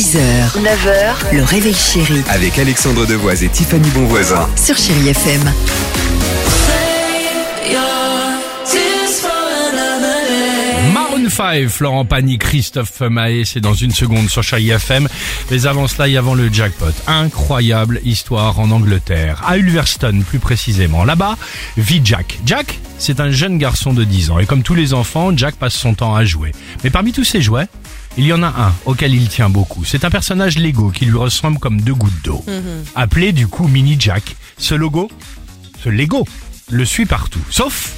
6h, 9h, le réveil chéri Avec Alexandre Devoise et Tiffany Bonvoisin. sur Chérie FM. Maroon 5, Florent Pagny, Christophe Maé, c'est dans une seconde sur Chai FM. Mais avant cela, et avant le jackpot, incroyable histoire en Angleterre, à Ulverston plus précisément. Là-bas, vit Jack. Jack, c'est un jeune garçon de 10 ans et comme tous les enfants, Jack passe son temps à jouer. Mais parmi tous ses jouets, il y en a un auquel il tient beaucoup. C'est un personnage Lego qui lui ressemble comme deux gouttes d'eau. Appelé du coup Mini Jack. Ce logo, ce Lego, le suit partout. Sauf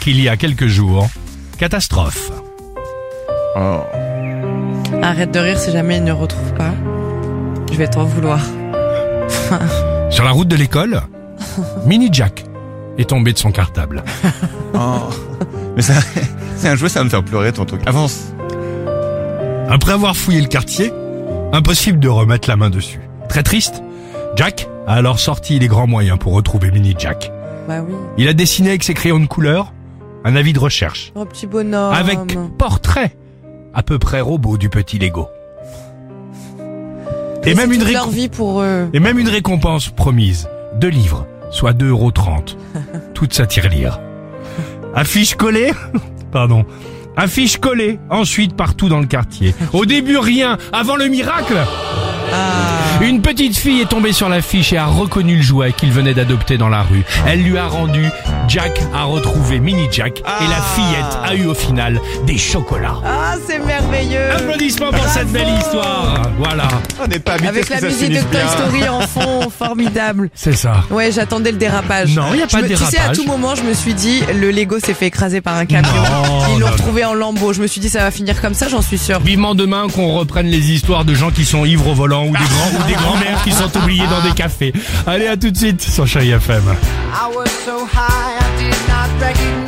qu'il y a quelques jours, catastrophe. Arrête de rire si jamais il ne retrouve pas. Je vais t'en vouloir. Sur la route de l'école, Mini Jack est tombé de son cartable. Oh. Mais ça, c'est un jouet, ça va me faire pleurer ton truc. Avance. Après avoir fouillé le quartier, impossible de remettre la main dessus. Très triste, Jack a alors sorti les grands moyens pour retrouver Mini Jack. Bah oui. Il a dessiné avec ses crayons de couleur un avis de recherche Oh petit bonhomme. avec portrait à peu près robot du petit Lego. Et même une leur récompense. vie pour eux. Et même une récompense promise. Deux livres, soit 2,30 euros. Toute sa tirelire. Affiche collée Pardon. Affiche collée, ensuite partout dans le quartier. Au début rien, avant le miracle Ah. Une petite fille est tombée sur l'affiche et a reconnu le jouet qu'il venait d'adopter dans la rue. Elle lui a rendu, Jack a retrouvé Mini Jack et la fillette a eu au final des chocolats. Ah, c'est merveilleux. Applaudissements pour cette belle histoire. Voilà, n'est pas habitué Avec la que ça musique de Toy. Story en fond, formidable. c'est ça. Ouais, j'attendais le dérapage. Non, y a pas Je de me- Tu sais, à dérapage. tout moment, je me suis dit, le Lego s'est fait écraser par un camion. Non, Ils l'ont retrouvé en lambeaux. Je me suis dit, ça va finir comme ça, j'en suis sûre. Vivement demain qu'on reprenne les histoires de gens qui sont ivres au volant ou des grands ou des grands-mères qui sont oubliés dans des cafés. Allez, à tout de suite sur Chérie FM. I was so high I did not recognize